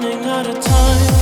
running out of time.